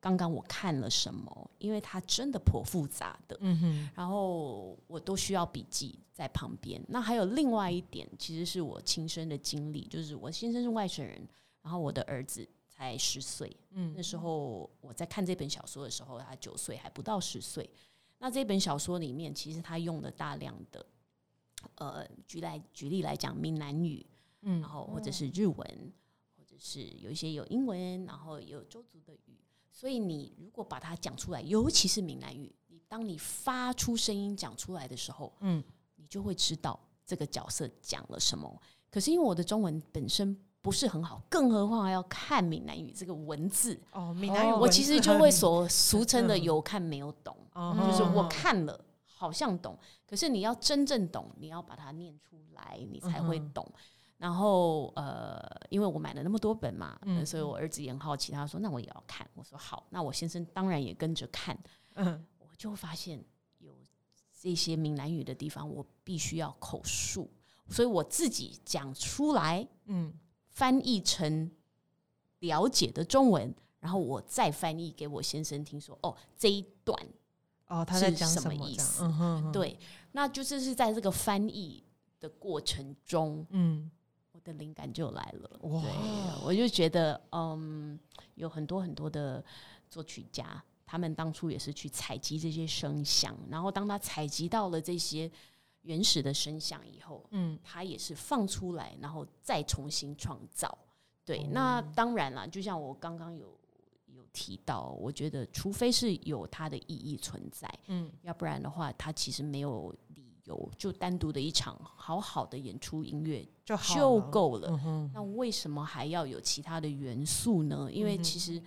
刚刚我看了什么，因为它真的颇复杂的。嗯哼，然后我都需要笔记在旁边。那还有另外一点，其实是我亲身的经历，就是我先生是外省人，然后我的儿子才十岁。嗯那时候我在看这本小说的时候，他九岁，还不到十岁。那这本小说里面，其实他用了大量的，呃，举来举例来讲，闽南语，嗯然后或者是日文，或者是有一些有英文，然后有周族的语。所以你如果把它讲出来，尤其是闽南语，你当你发出声音讲出来的时候，嗯你就会知道这个角色讲了什么。可是因为我的中文本身不是很好，更何况还要看闽南语这个文字，哦，闽南语哦我其实就会，所俗称的嗯。有看没有懂，嗯就是我看了好像懂，可是你要真正懂，你要把它念出来，你才会懂。然后呃，因为我买了那么多本嘛，嗯。呃所以我儿子也很好奇，他说那我也要看。我说好，那我先生当然也跟着看。嗯。我就发现有这些闽南语的地方，我必须要口述，所以我自己讲出来，嗯翻译成了解的中文，然后我再翻译给我先生听说，哦，这一段哦，他在是讲什么意思？嗯哼，哼，对，那就是是在这个翻译的过程中，嗯。我的灵感就来了。哇。对，我就觉得，嗯，有很多很多的作曲家，他们当初也是去采集这些声响，然后当他采集到了这些原始的声响以后，嗯它也是放出来，然后再重新创造。对，哦那当然啦，就像我刚刚有有提到，我觉得除非是有它的意义存在，嗯要不然的话，它其实没有理由就单独的一场好好的演出音乐就好就，够了。嗯，那为什么还要有其他的元素呢？因为其实，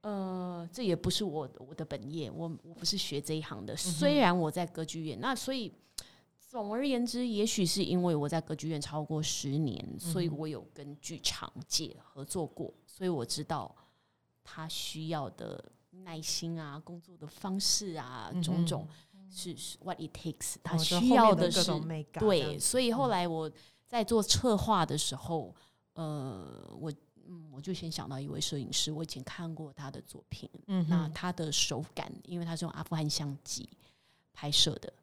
呃，这也不是我我的本业，我我不是学这一行嗯的。虽然我在歌剧院，那所以总而言之，也许是因为我在歌剧院超过十年，所以我有跟剧场界合作过，所以我知道他需要的耐心啊、工作的方式啊，嗯种种是是 what it takes，他需要的是对，所以后嗯。来我在做策划的时候，呃，我嗯，我就先想到一位摄影师，我以前看过他的作品，嗯，那他的手感，因为他是用阿富汗相机拍摄的，我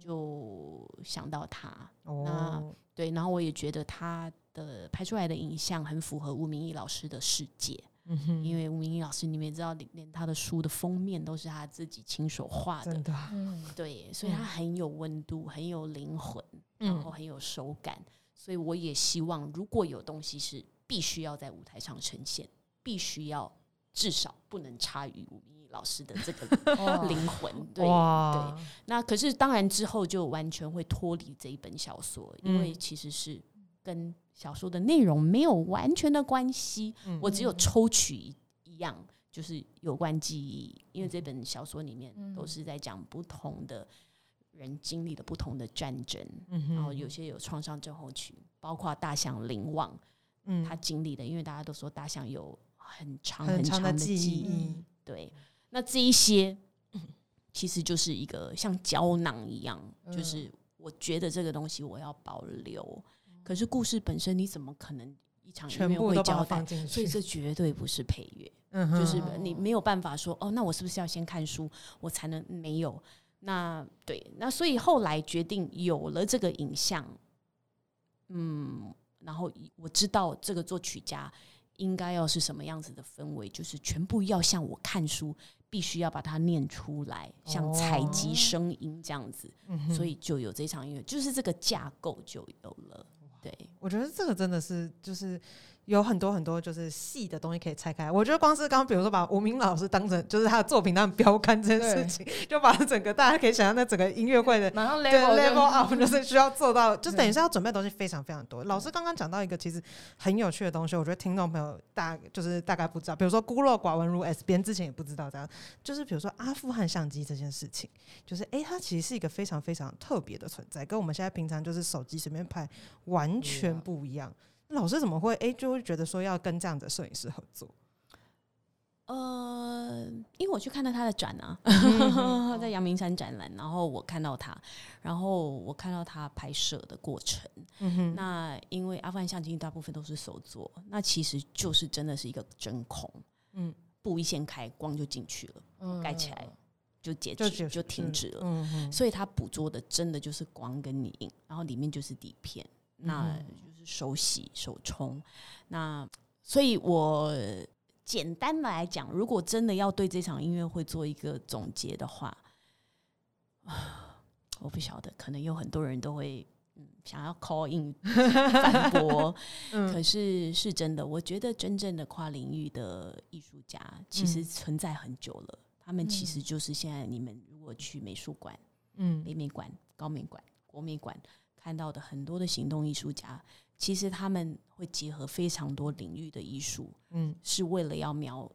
就想到他，哦，对，然后我也觉得他的拍出来的影像很符合吴明义老师的世界，嗯哼，因为吴明义老师你们也知道，连他的书的封面都是他自己亲手画的。嗯，对，所以他很有温度，很有灵魂。然后嗯很有手感，所以我也希望如果有东西是必须要在舞台上呈现，必须要至少不能差于吴明义老师的这个哇灵魂。对对，那可是当然之后就完全会脱离这一本小说，因为嗯。其实是跟小说的内容没有完全的关系，嗯。我只有抽取一一样。就是有关记忆，因为这本小说里面嗯。都是在讲不同的人经历了不同的战争，嗯，然后有些有创伤症候群，包括大象林旺嗯。他经历的，因为大家都说大象有很长很长长的记忆，对，那这一些其实就是一个像胶囊一样，嗯就是我觉得这个东西我要保留，可是故事本身你怎么可能一场音乐会交代所以这绝对不是配乐，嗯，就是哦你没有办法说哦，那我是不是要先看书，我才能没有？那对，那所以后来决定有了这个影像，嗯，然后我知道这个作曲家应该要是什么样子的氛围，就是全部要像我看书，必须要把它念出来，像采集哦声音这样子，嗯所以就有这场音乐，就是这个架构就有了。对，我觉得这个真的是就是有很多很多就是细的东西可以拆开。我觉得光是刚刚比如说把吴明老师当成就是他的作品当标杆这件事情，就把整个大家可以想象那整个音乐会的马上对 level level up 就是需要做到，就等于是要准备的东西非常非常多。老师刚刚讲到一个其实很有趣的东西，我觉得听众朋友大就是大概不知道，比如说孤陋寡闻如 S 边之前也不知道这样，就是比如说阿富汗相机这件事情，就是诶，它其实是一个非常非常特别的存在，跟我们现在平常就是手机随便拍完全不一样。老师怎么会哎，就会觉得说要跟这样的摄影师合作？呃，因为我去看到他的展啊，在阳明山展览，然后我看到他，然后我看到他拍摄的过程。嗯哼，那因为阿富汗相机大部分都是手做，那其实就是真的是一个真空，嗯，布一掀开，光就进去了，嗯。盖起来就截止就停止了。嗯。哼，所以他捕捉的真的就是光跟影，然后里面就是底片，那就是手洗手冲。那所以，我简单的来讲，如果真的要对这场音乐会做一个总结的话，啊，我不晓得，可能有很多人都会嗯想要 call in 反驳，嗯可是是真的，我觉得真正的跨领域的艺术家其实存在很久了。他们其实就是现在你们如果去美术馆、嗯北美馆、高美馆、国美馆看到的很多的行动艺术家，其实他们会结合非常多领域的艺术，嗯是为了要描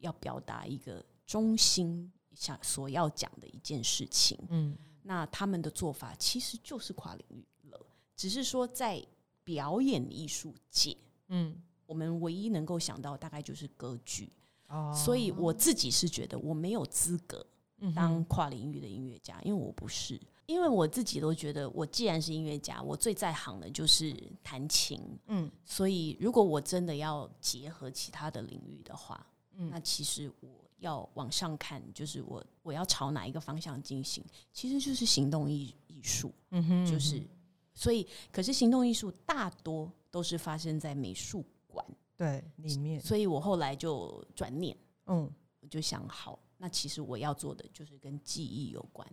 要表达一个中心想所要讲的一件事情。嗯那他们的做法其实就是跨领域了，只是说在表演艺术界，嗯，我们唯一能够想到大概就是歌剧。哦所以我自己是觉得我没有资格当跨领域的音乐家，因为我不是。因为我自己都觉得，我既然是音乐家，我最在行的就是弹琴。嗯所以，如果我真的要结合其他的领域的话，嗯那其实我要往上看，就是我我要朝哪一个方向进行，其实就是行动艺艺术，嗯哼，就是。所以，可是行动艺术大多都是发生在美术馆，对里面，所以我后来就转念，嗯我就想好，那其实我要做的就是跟记忆有关。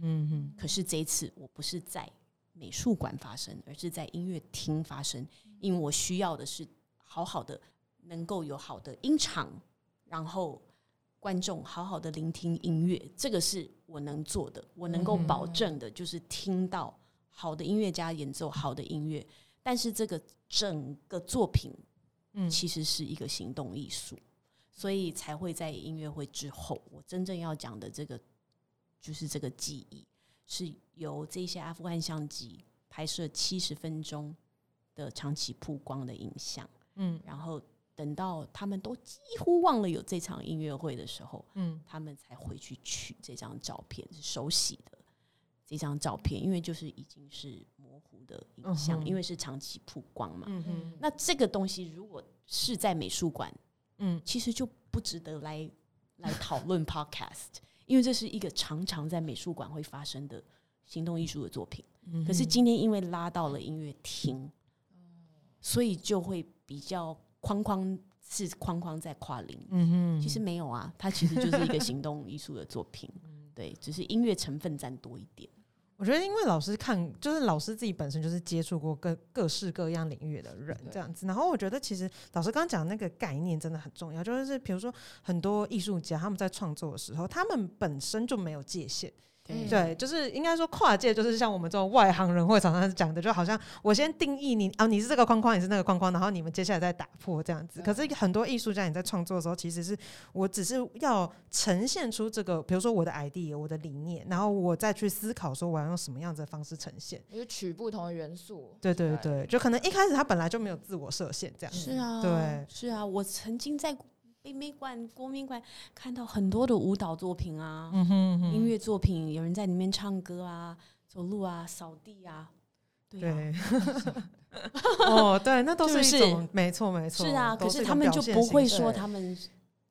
嗯哼。可是这一次我不是在美术馆发生，而是在音乐厅发生，因为我需要的是好好的能够有好的音场，然后观众好好的聆听音乐，这个是我能做的，我能够保证的，就是听到好的音乐家演奏好的音乐，但是这个整个作品嗯。其实是一个行动艺术，所以才会在音乐会之后，我真正要讲的这个就是这个记忆，是由这些阿富汗相机拍摄七十分钟的长期曝光的影像，嗯。然后等到他们都几乎忘了有这场音乐会的时候，嗯。他们才回去取这张照片，是手洗的这张照片，因为就是已经是模糊的影像，嗯因为是长期曝光嘛。嗯哼。那这个东西如果是在美术馆，嗯。其实就不值得来来讨论 podcast，因为这是一个常常在美术馆会发生的行动艺术的作品。嗯可是今天因为拉到了音乐厅，所以就会比较框框是框框在跨领域。嗯哼，其实没有啊，它其实就是一个行动艺术的作品，对，只是音乐成分占多一点。我觉得，因为老师看，就是老师自己本身就是接触过各各式各样领域的人这样子。然后我觉得，其实老师刚刚讲那个概念真的很重要，就是比如说很多艺术家他们在创作的时候，他们本身就没有界限。嗯对，就是应该说跨界，就是像我们这种外行人会常常讲的，就好像我先定义你啊，你是这个框框，你是那个框框，然后你们接下来再打破这样子。可是很多艺术家你在创作的时候，其实是我只是要呈现出这个，比如说我的 idea，我的理念，然后我再去思考说我要用什么样子的方式呈现。就是取不同的元素。对对对，就可能一开始他本来就没有自我设限这样子。是啊，对是啊，我曾经在北美馆、国民馆看到很多的舞蹈作品啊，音乐作品，有人在里面唱歌啊、走路啊、扫地啊，对，哦，对，那都是一种，没错没错。是啊，可是他们就不会说他们，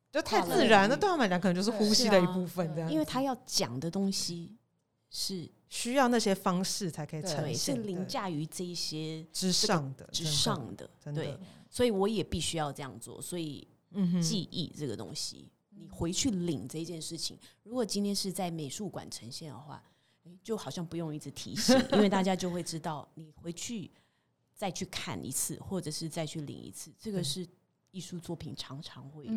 就太自然，那对他们来讲可能就是呼吸的一部分这样，因为他要讲的东西是需要那些方式才可以对对是，凌驾于这一些之上的之上，的对，所以我也必须要这样做，所以嗯哼，记忆这个东西，你回去领这件事情，如果今天是在美术馆呈现的话，诶就好像不用一直提醒，因为大家就会知道你回去再去看一次，或者是再去领一次，这个是艺术作品常常会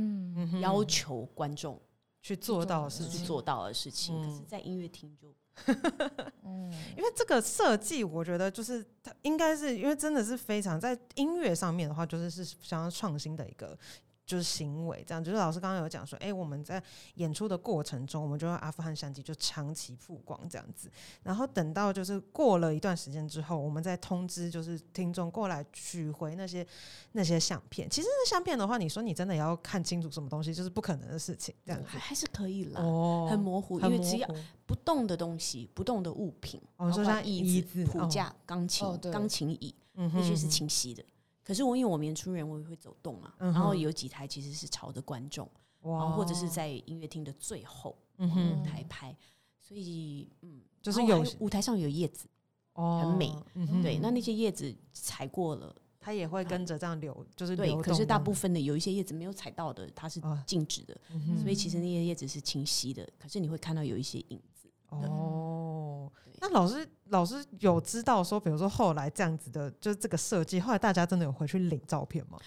要求观众去做到的事情，去做到的事情。可是，嗯。在音乐厅就 嗯。因为这个设计，我觉得就是它应该是因为真的是非常在音乐上面的话，就是是相当创新的一个。就是行为，这样就是老师刚刚有讲说，哎、我们在演出的过程中，我们就用阿富汗相机就长期曝光这样子，然后等到就是过了一段时间之后，我们再通知就是听众过来取回那些那些相片。其实那相片的话，你说你真的要看清楚什么东西，就是不可能的事情，这样子还。还是可以啦，哦很模糊，因为只要不动的东西、不动的物品，哦你说像椅椅子哦谱架、钢琴钢琴椅，嗯那些是清晰的。可是我因为我们演出人我也会走动嘛，嗯然后有几台其实是朝着观众，然后或者是在音乐厅的最后台拍，所以嗯，就是有舞台上有叶子，哦很美嗯对，那那些叶子踩过了，它也会跟着这样流，就是对，可是大部分的有一些叶子没有踩到的，它是啊静止的，嗯所以其实那些叶子是清晰的，可是你会看到有一些影子。哦。对，那老师老师有知道说，比如说后来这样子的，就是这个设计，后来大家真的有回去领照片吗？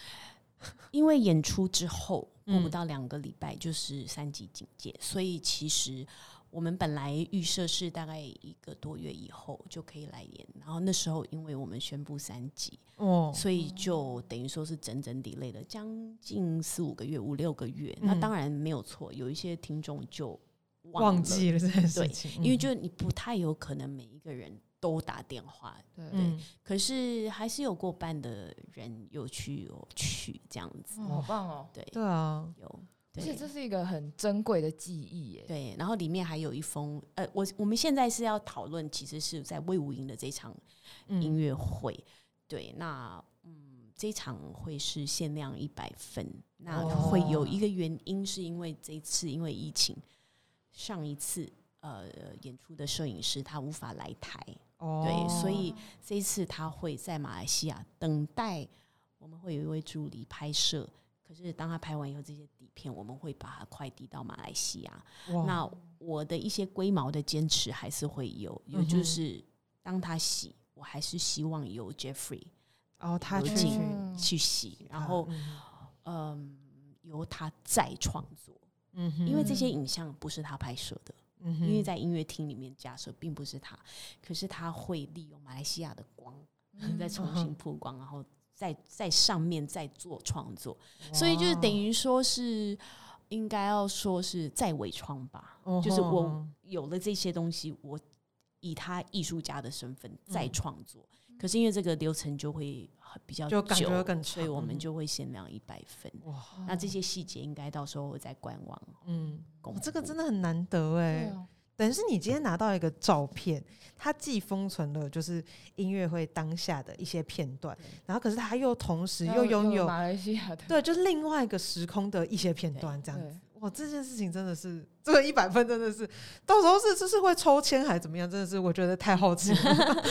因为演出之后过不嗯到两个礼拜就是三级警戒，所以其实我们本来预设是大概一个多月以后就可以来演，然后那时候因为我们宣布三级，哦，所以就等于说是整整 delay 了将近四五个月、五六个月。那嗯当然没有错，有一些听众就忘忘记了这件事对情，因为嗯就你不太有可能每一个人都打电话，对。嗯。可是还是有过半的人有去有去这样子，嗯好棒哦！对，对啊，有。而且这是一个很珍贵的记忆耶。对，然后里面还有一封，呃，我我们现在是要讨论，其实是在魏无营的这场音嗯乐会，对，那嗯，这场会是限量一百份，那哦。会有一个原因，是因为这次因为疫情，上一次呃演出的摄影师他无法来台，哦，对，所以这一次他会在马来西亚等待，我们会有一位助理拍摄。可是当他拍完以后，这些底片我们会把它快递到马来西亚。那我的一些龟毛的坚持还是会有，有嗯哼。就是当他洗，我还是希望由 Jeffrey 哦，他去去洗，然后嗯。嗯，由他再创作，嗯哼。因为这些影像不是他拍摄的，嗯哼。因为在音乐厅里面假设并不是他，可是他会利用马来西亚的光，再重新嗯曝光，然后再在上面再做创作，所以就是等于说是应该要说是再伪创吧，哦就是我有了这些东西，我以他艺术家的身份再嗯。创作。可是因为这个流程就会很比较就感觉更所以我们就会限量一百份。哇，那这些细节应该到时候会在官网嗯，这个真的很难得哎等于是你今天拿到一个照片，它既封存了就是音乐会当下的一些片段，然后可是它又同时又拥有马来西亚的，对，就是另外一个时空的一些片段这样子。哇，这件事情真的是这个一百分真的是，到时候是就是会抽签还是怎么样？真的是我觉得太好奇了。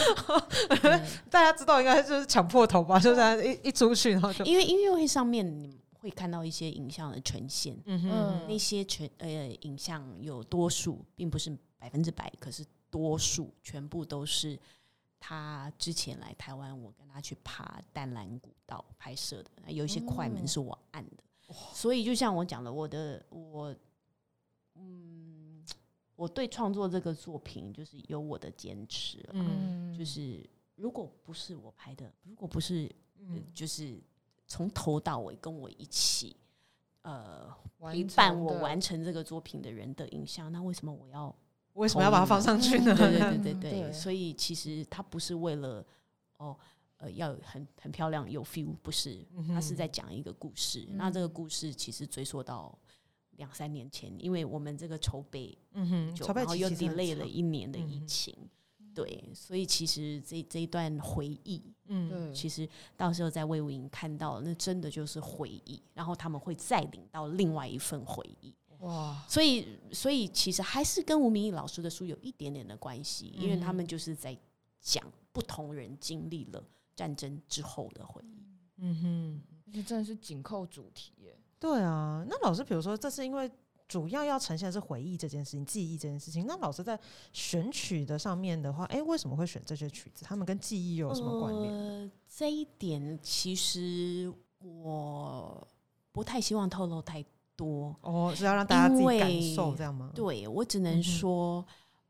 大家知道应该就是抢破头吧，就是一一出去然后就 因为音乐会上面你会看到一些影像的呈现，嗯哼嗯那些全呃影像有多数并不是百分之百，可是多数全部都是他之前来台湾，我跟他去爬淡蓝古道拍摄的，有一些快门哦是我按的，所以就像我讲的，我的我嗯，我对创作这个作品就是有我的坚持，嗯就是如果不是我拍的，如果不是呃嗯就是从头到尾跟我一起，呃，完陪伴我完成这个作品的人的影像，那为什么我要？为什么要把它放上去呢？对对对嗯 对对，对所以其实它不是为了哦，呃，要很很漂亮有 feel，不是，它是在讲一个故事。那这个故事其实追溯到两三年前，因为我们这个筹备嗯哼，就筹备然后又 delay 了一年的疫情，对，所以其实这这一段回忆，嗯对，其实到时候在魏无营看到，那真的就是回忆，然后他们会再领到另外一份回忆。哇，所以，所以其实还是跟吴明义老师的书有一点点的关系，因为他们就是在讲不同人经历了战争之后的回忆。嗯哼。这真的是紧扣主题耶。对啊，那老师，比如说，这是因为主要要呈现的是回忆这件事情、记忆这件事情。那老师在选曲的上面的话，哎、为什么会选这些曲子？他们跟记忆又有什么关联？呃，这一点其实我不太希望透露太多。哦，是要让大家自己感受这样吗？对我只能说，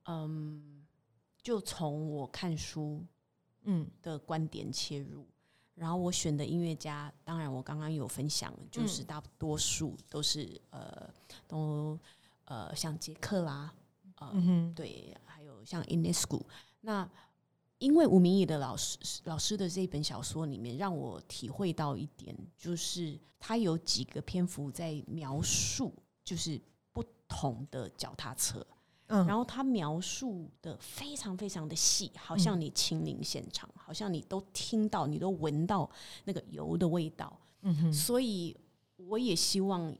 嗯，就从我看书嗯的观点切入，然后我选的音乐家，当然我刚刚有分享，就是嗯大多数都是呃都呃像杰克啦，呃、嗯哼，对，还有像 Inescu。那因为吴明义的老师老师的这本小说里面，让我体会到一点，就是他有几个篇幅在描述，就是不同的脚踏车，嗯，然后他描述的非常非常的细，好像嗯。你亲临现场，好像你都听到，你都闻到那个油的味道。嗯哼，所以我也希望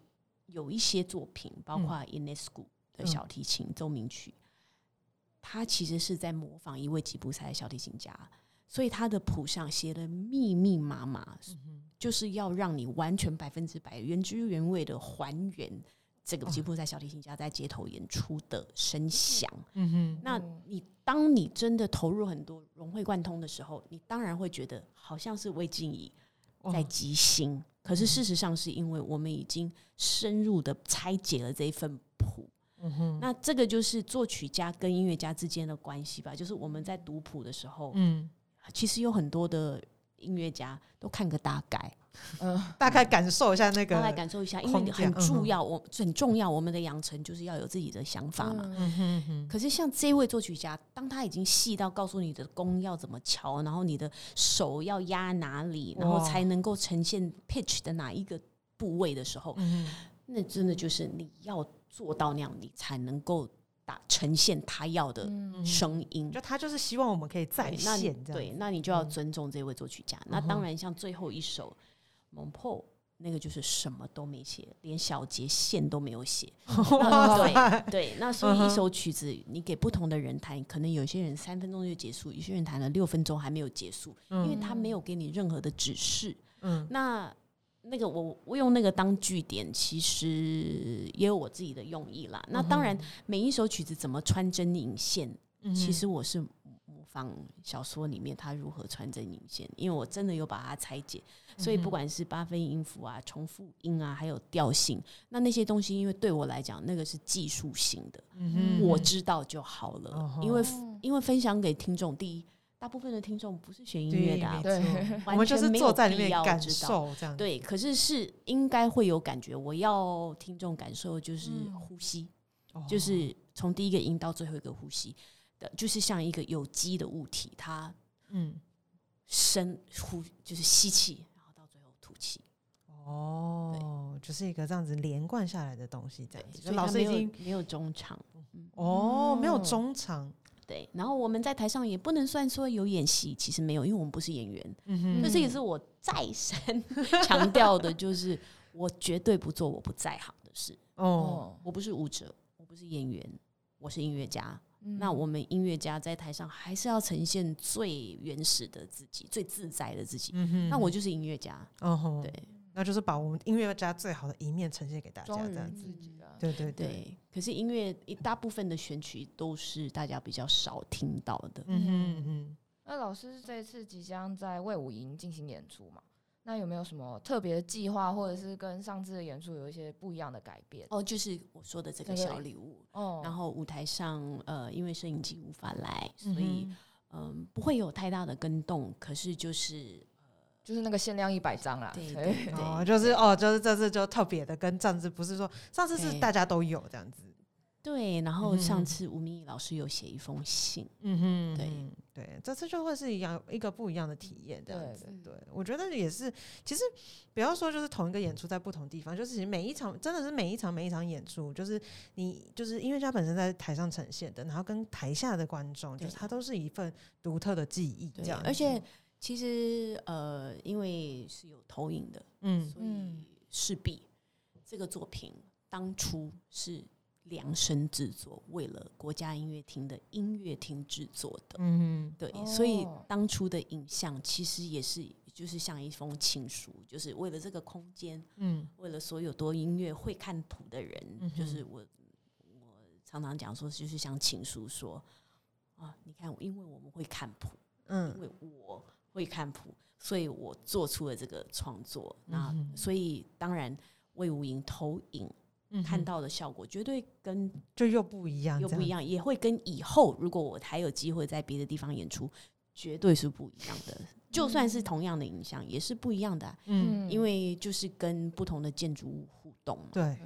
有一些作品，包括 Inescu 的嗯。小提琴奏鸣曲，它其实是在模仿一位吉普赛的小提琴家，所以他的谱上写的密密麻麻，嗯就是要让你完全百分之百原汁原味的还原这个哦吉普赛小提琴家在街头演出的声响。嗯哼，那嗯你当你真的投入很多、融会贯通的时候，你当然会觉得好像是魏晋仪在哦即兴，可是事实上是因为我们已经深入的拆解了这一份谱。嗯哼，那这个就是作曲家跟音乐家之间的关系吧，就是我们在读谱的时候，嗯，其实有很多的音乐家都看个大概，嗯，大概感受一下那大概个，感受一下，因为很重要，我很重要，我们的养成就是要有自己的想法嘛。嗯嗯哼哼，可是像这位作曲家，当他已经细到告诉你的弓要怎么敲，然后你的手要压哪里，然后才能够呈现 pitch 的哪一个部位的时候，嗯，那真的就是你要做到那样，你才能够打呈现他要的嗯声音。就他就是希望我们可以再，那现这样对，那你就要嗯尊重这位作曲家。那当然，像最后一首《蒙破》，那个就是什么都没写，连小节线都没有写。对对，那所以一首曲子你给不同的人弹，可能有些人三分钟就结束，有些人弹了六分钟还没有结束，因为他没有给你任何的指示。嗯那那个我我用那个当据点，其实也有我自己的用意啦。那当然，每一首曲子怎么穿针引线，嗯其实我是模仿小说里面他如何穿针引线，因为我真的有把它拆解。所以不管是八分音符啊、重复音啊，还有调性，那那些东西，因为对我来讲，那个是技术性的，嗯我知道就好了。因为哦因为分享给听众，第一，大部分的听众不是学音乐的、啊，对对，我完们就是坐在里面感受这样，，对，可是是应该会有感觉。我要听众感受就是嗯。呼吸，哦。就是从第一个音到最后一个呼吸的，就是像一个有机的物体，它嗯，深呼就是吸气，然后到最后吐气。哦，就是一个这样子连贯下来的东西，这样子，就所以它没有老师已经没有中场，哦，没有嗯中场，对。然后我们在台上也不能算说有演戏，其实没有，因为我们不是演员。嗯哼，那这也是我再三 强调的，就是我绝对不做我不在行的事。哦，我不是舞者，我不是演员，我是音乐家。嗯那我们音乐家在台上还是要呈现最原始的自己，最自在的自己。嗯哼，那我就是音乐家，哦吼，对那就是把我们音乐家最好的一面呈现给大家，这样子，对对对，对。可是音乐一大部分的选曲都是大家比较少听到的。嗯哼嗯哼。那老师这一次即将在魏武营进行演出嘛？那有没有什么特别的计划，或者是跟上次的演出有一些不一样的改变？哦，就是我说的这个小礼物。哦然后舞台上，呃，因为摄影机无法来，所嗯以嗯、不会有太大的跟动。可是就是就是那个限量一百张啦，对对。对 哦，就是哦，就是这次就特别的，跟上次不是说上次是大家都有这样子，对。然后嗯上次吴明义老师有写一封信，嗯哼，对嗯对，这次就会是一样一个不一样的体验这样子。对。我觉得也是，其实不要说就是同一个演出在不同地方，就是其实每一场真的是每一场每一场演出，就是你就是音乐家本身在台上呈现的，然后跟台下的观众，就是他都是一份独特的记忆，这样，而且其实呃，因为是有投影的，嗯。所以嗯。势必这个作品当初是量身制作，为了国家音乐厅的音乐厅制作的。嗯对，所以哦。当初的影像其实也是，就就是像一封情书，就是为了这个空间，嗯。为了所有多音乐会看谱的人，嗯就是我，我常常讲说，就是像情书说啊，你看，因为我们会看谱，嗯。因为我会看谱，所以我做出了这个创作。那所以当然，魏无影投影嗯看到的效果，绝对跟就又不一样，又不一样，也会跟以后如果我还有机会在别的地方演出，绝对是不一样的。就算是同样的影像，也是不一样的啊、嗯因为就是跟不同的建筑物互动嘛。对，对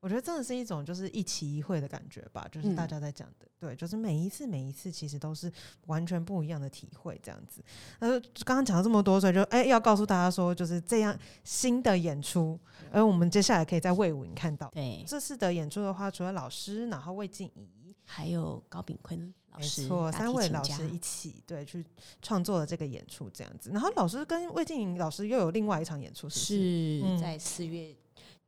我觉得真的是一种就是一期一会的感觉吧，就是嗯大家在讲的，对，就是每一次每一次其实都是完全不一样的体会，这样子。呃，刚刚讲了这么多，所以就哎、要告诉大家说，就是这样新的演出，而我们接下来可以在魏武营看到。对，这次的演出的话，除了老师，然后魏静怡，还有高炳坤老没，错，三位老师一起对去创作了这个演出这样子。然后老师跟魏静怡老师又有另外一场演出，是是？是嗯在四月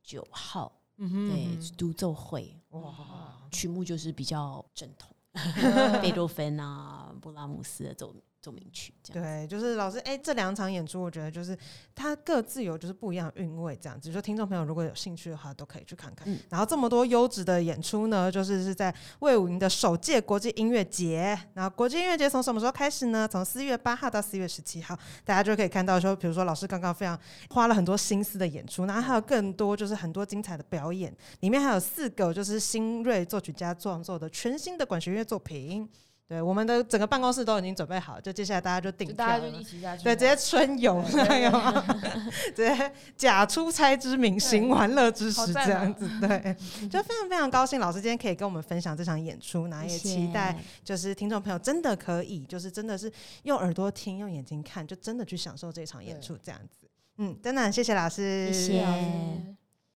九号，嗯对独奏会，哇，曲目就是比较正统，贝多芬啊、布拉姆斯的奏奏鸣曲这样。对，就是老师，哎、这两场演出，我觉得就是它各自有就是不一样的韵味，这样子。就听众朋友如果有兴趣的话，都可以去看看。嗯然后这么多优质的演出呢，就是是在魏武营的首届国际音乐节。然后国际音乐节从什么时候开始呢？从四月八号到四月十七号，大家就可以看到说，比如说老师刚刚非常花了很多心思的演出，然后还有更多就是很多精彩的表演，里面还有四个就是新锐作曲家创作的全新的管弦乐作品。对，我们的整个办公室都已经准备好，就接下来大家就订就票了大家就一起下去对，直接春游对那个吗？直接假出差之名，行玩乐之实，这样子，对，就非常非常高兴，老师今天可以跟我们分享这场演出，然后也期待就是听众朋友真的可以，就是真的是用耳朵听，用眼睛看，就真的去享受这场演出，这样子。嗯，真的很谢谢老师，谢谢老师